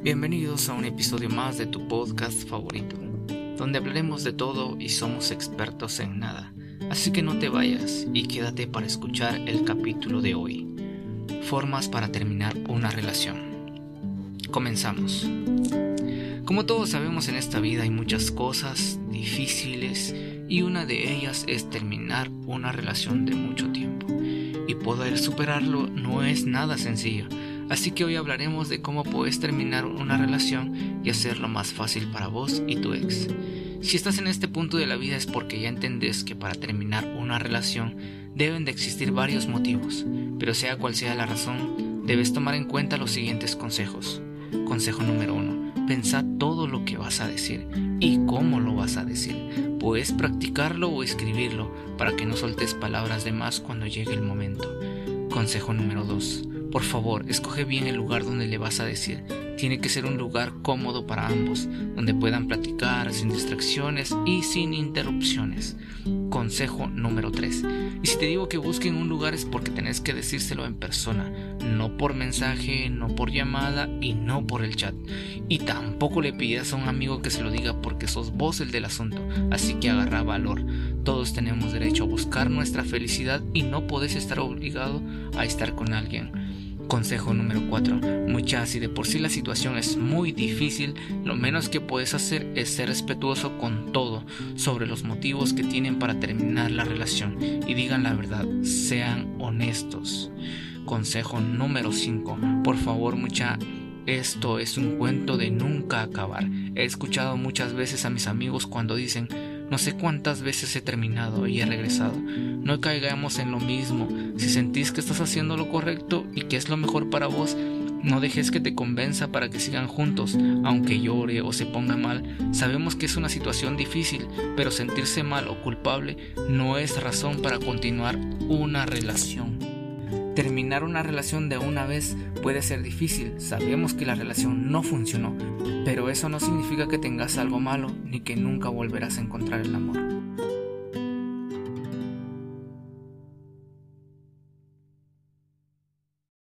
Bienvenidos a un episodio más de tu podcast favorito, donde hablaremos de todo y somos expertos en nada. Así que no te vayas y quédate para escuchar el capítulo de hoy. Formas para terminar una relación. Comenzamos. Como todos sabemos en esta vida hay muchas cosas difíciles y una de ellas es terminar una relación de mucho tiempo. Y poder superarlo no es nada sencillo Así que hoy hablaremos de cómo puedes terminar una relación y hacerlo más fácil para vos y tu ex. Si estás en este punto de la vida es porque ya entendés que para terminar una relación deben de existir varios motivos, pero sea cual sea la razón, debes tomar en cuenta los siguientes consejos. Consejo número uno, Pensá todo lo que vas a decir y cómo lo vas a decir. Puedes practicarlo o escribirlo para que no soltes palabras de más cuando llegue el momento. Consejo número 2. Por favor, escoge bien el lugar donde le vas a decir. Tiene que ser un lugar cómodo para ambos, donde puedan platicar sin distracciones y sin interrupciones. Consejo número 3. Y si te digo que busquen un lugar es porque tenés que decírselo en persona, no por mensaje, no por llamada y no por el chat. Y tampoco le pidas a un amigo que se lo diga porque sos vos el del asunto, así que agarra valor. Todos tenemos derecho a buscar nuestra felicidad y no podés estar obligado a estar con alguien. Consejo número 4. Muchas, si de por sí la situación es muy difícil, lo menos que puedes hacer es ser respetuoso con todo sobre los motivos que tienen para terminar la relación y digan la verdad, sean honestos. Consejo número 5. Por favor, mucha, esto es un cuento de nunca acabar. He escuchado muchas veces a mis amigos cuando dicen, no sé cuántas veces he terminado y he regresado. No caigamos en lo mismo. Si sentís que estás haciendo lo correcto y que es lo mejor para vos, no dejes que te convenza para que sigan juntos, aunque llore o se ponga mal. Sabemos que es una situación difícil, pero sentirse mal o culpable no es razón para continuar una relación. Terminar una relación de una vez puede ser difícil, sabemos que la relación no funcionó, pero eso no significa que tengas algo malo ni que nunca volverás a encontrar el amor.